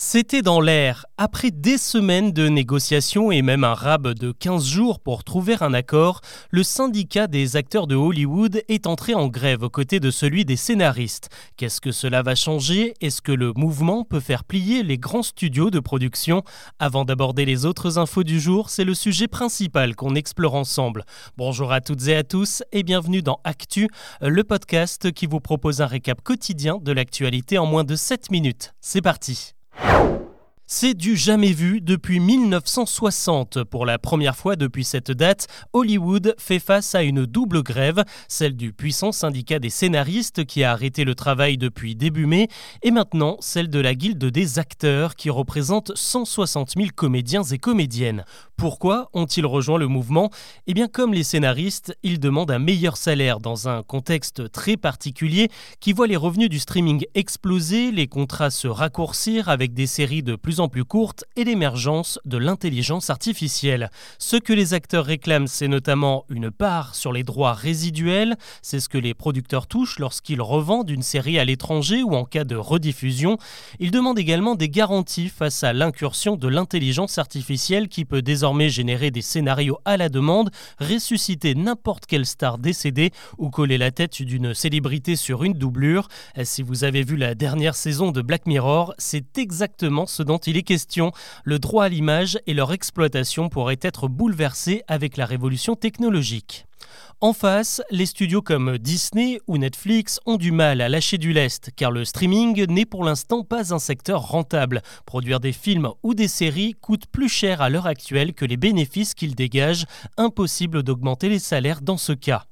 C'était dans l'air. Après des semaines de négociations et même un rab de 15 jours pour trouver un accord, le syndicat des acteurs de Hollywood est entré en grève aux côtés de celui des scénaristes. Qu'est-ce que cela va changer? Est-ce que le mouvement peut faire plier les grands studios de production? Avant d'aborder les autres infos du jour, c'est le sujet principal qu'on explore ensemble. Bonjour à toutes et à tous et bienvenue dans Actu, le podcast qui vous propose un récap quotidien de l'actualité en moins de 7 minutes. C'est parti you. C'est du jamais vu depuis 1960. Pour la première fois depuis cette date, Hollywood fait face à une double grève, celle du puissant syndicat des scénaristes qui a arrêté le travail depuis début mai, et maintenant celle de la guilde des acteurs qui représente 160 000 comédiens et comédiennes. Pourquoi ont-ils rejoint le mouvement? Eh bien comme les scénaristes, ils demandent un meilleur salaire dans un contexte très particulier qui voit les revenus du streaming exploser, les contrats se raccourcir avec des séries de plus en plus courte et l'émergence de l'intelligence artificielle. Ce que les acteurs réclament, c'est notamment une part sur les droits résiduels, c'est ce que les producteurs touchent lorsqu'ils revendent une série à l'étranger ou en cas de rediffusion. Ils demandent également des garanties face à l'incursion de l'intelligence artificielle qui peut désormais générer des scénarios à la demande, ressusciter n'importe quelle star décédée ou coller la tête d'une célébrité sur une doublure. Si vous avez vu la dernière saison de Black Mirror, c'est exactement ce dont il est question, le droit à l'image et leur exploitation pourraient être bouleversés avec la révolution technologique. En face, les studios comme Disney ou Netflix ont du mal à lâcher du lest car le streaming n'est pour l'instant pas un secteur rentable. Produire des films ou des séries coûte plus cher à l'heure actuelle que les bénéfices qu'ils dégagent, impossible d'augmenter les salaires dans ce cas.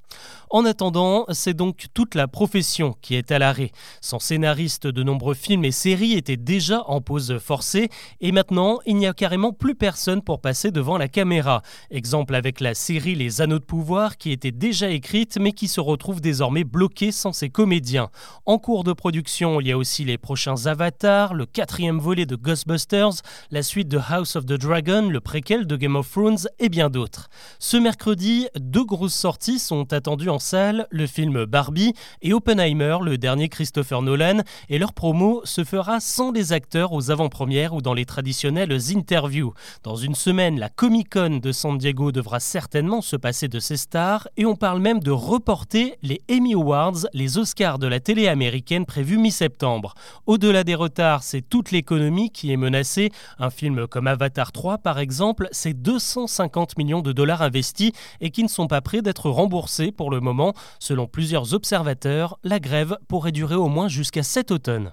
En attendant, c'est donc toute la profession qui est à l'arrêt. Sans scénariste, de nombreux films et séries étaient déjà en pause forcée et maintenant, il n'y a carrément plus personne pour passer devant la caméra. Exemple avec la série Les Anneaux de pouvoir qui était déjà écrite mais qui se retrouve désormais bloquée sans ses comédiens. En cours de production, il y a aussi les prochains Avatars, le quatrième volet de Ghostbusters, la suite de House of the Dragon, le préquel de Game of Thrones et bien d'autres. Ce mercredi, deux grosses sorties sont attendues en salle, le film Barbie et Oppenheimer, le dernier Christopher Nolan, et leur promo se fera sans les acteurs aux avant-premières ou dans les traditionnelles interviews. Dans une semaine, la Comic Con de San Diego devra certainement se passer de ses stars et on parle même de reporter les Emmy Awards, les Oscars de la télé américaine prévus mi-septembre. Au-delà des retards, c'est toute l'économie qui est menacée. Un film comme Avatar 3 par exemple, c'est 250 millions de dollars investis et qui ne sont pas prêts d'être remboursés pour le moment. Selon plusieurs observateurs, la grève pourrait durer au moins jusqu'à cet automne.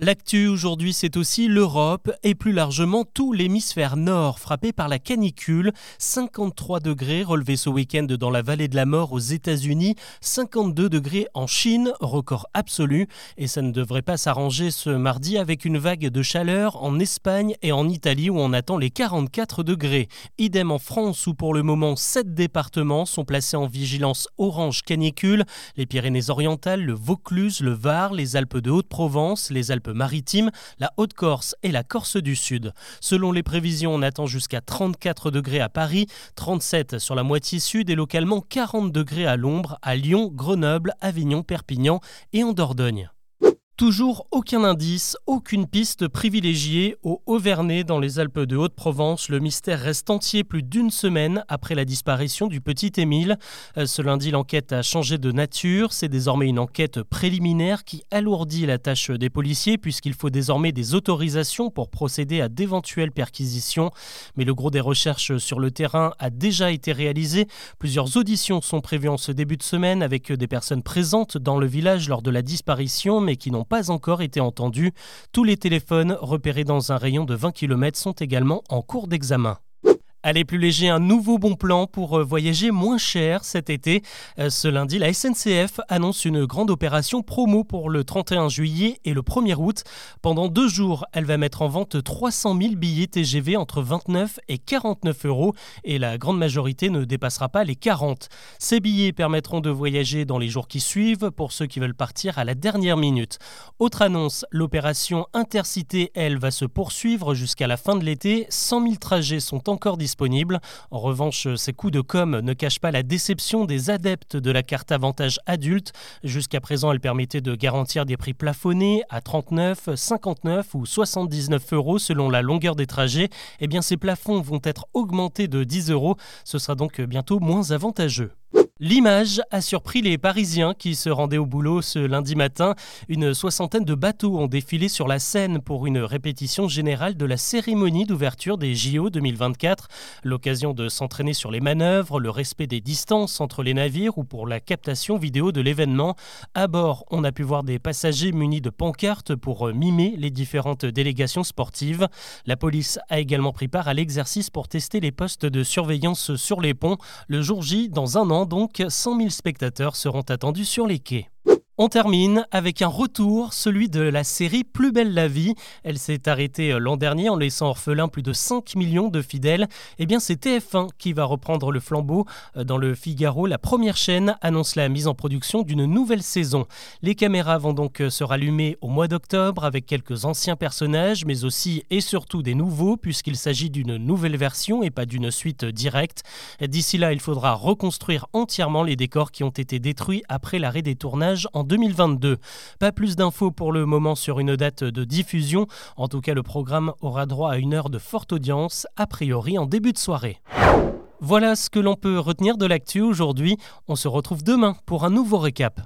L'actu aujourd'hui, c'est aussi l'Europe et plus largement tout l'hémisphère nord frappé par la canicule. 53 degrés relevés ce week-end dans la vallée de la mort aux États-Unis, 52 degrés en Chine, record absolu. Et ça ne devrait pas s'arranger ce mardi avec une vague de chaleur en Espagne et en Italie où on attend les 44 degrés. Idem en France où pour le moment 7 départements sont placés en vigilance orange canicule. Les Pyrénées-Orientales, le Vaucluse, le Var, les Alpes de Haute-Provence, les Alpes maritimes la Haute-Corse et la Corse du Sud. Selon les prévisions, on attend jusqu'à 34 degrés à Paris, 37 sur la moitié sud et localement 40 degrés à l'ombre à Lyon, Grenoble, Avignon, Perpignan et en Dordogne. Toujours aucun indice, aucune piste privilégiée au Auvernais dans les Alpes de Haute-Provence. Le mystère reste entier plus d'une semaine après la disparition du petit Émile. Euh, ce lundi, l'enquête a changé de nature. C'est désormais une enquête préliminaire qui alourdit la tâche des policiers puisqu'il faut désormais des autorisations pour procéder à d'éventuelles perquisitions. Mais le gros des recherches sur le terrain a déjà été réalisé. Plusieurs auditions sont prévues en ce début de semaine avec des personnes présentes dans le village lors de la disparition mais qui n'ont pas encore été entendus. Tous les téléphones repérés dans un rayon de 20 km sont également en cours d'examen. Allez, plus léger, un nouveau bon plan pour euh, voyager moins cher cet été. Euh, ce lundi, la SNCF annonce une grande opération promo pour le 31 juillet et le 1er août. Pendant deux jours, elle va mettre en vente 300 000 billets TGV entre 29 et 49 euros et la grande majorité ne dépassera pas les 40. Ces billets permettront de voyager dans les jours qui suivent pour ceux qui veulent partir à la dernière minute. Autre annonce, l'opération Intercité, elle, va se poursuivre jusqu'à la fin de l'été. 100 000 trajets sont encore disponibles En revanche, ces coups de com ne cachent pas la déception des adeptes de la carte avantage adulte. Jusqu'à présent, elle permettait de garantir des prix plafonnés à 39, 59 ou 79 euros selon la longueur des trajets. Eh bien, ces plafonds vont être augmentés de 10 euros. Ce sera donc bientôt moins avantageux. L'image a surpris les Parisiens qui se rendaient au boulot ce lundi matin. Une soixantaine de bateaux ont défilé sur la Seine pour une répétition générale de la cérémonie d'ouverture des JO 2024. L'occasion de s'entraîner sur les manœuvres, le respect des distances entre les navires ou pour la captation vidéo de l'événement. À bord, on a pu voir des passagers munis de pancartes pour mimer les différentes délégations sportives. La police a également pris part à l'exercice pour tester les postes de surveillance sur les ponts. Le jour J, dans un an donc, 100 000 spectateurs seront attendus sur les quais. On termine avec un retour, celui de la série Plus belle la vie. Elle s'est arrêtée euh, l'an dernier en laissant orphelin plus de 5 millions de fidèles. Eh bien, c'est TF1 qui va reprendre le flambeau. Euh, dans le Figaro, la première chaîne annonce la mise en production d'une nouvelle saison. Les caméras vont donc euh, se rallumer au mois d'octobre avec quelques anciens personnages, mais aussi et surtout des nouveaux, puisqu'il s'agit d'une nouvelle version et pas d'une suite directe. D'ici là, il faudra reconstruire entièrement les décors qui ont été détruits après l'arrêt des tournages en 2022. Pas plus d'infos pour le moment sur une date de diffusion. En tout cas, le programme aura droit à une heure de forte audience, a priori en début de soirée. Voilà ce que l'on peut retenir de l'actu aujourd'hui. On se retrouve demain pour un nouveau récap.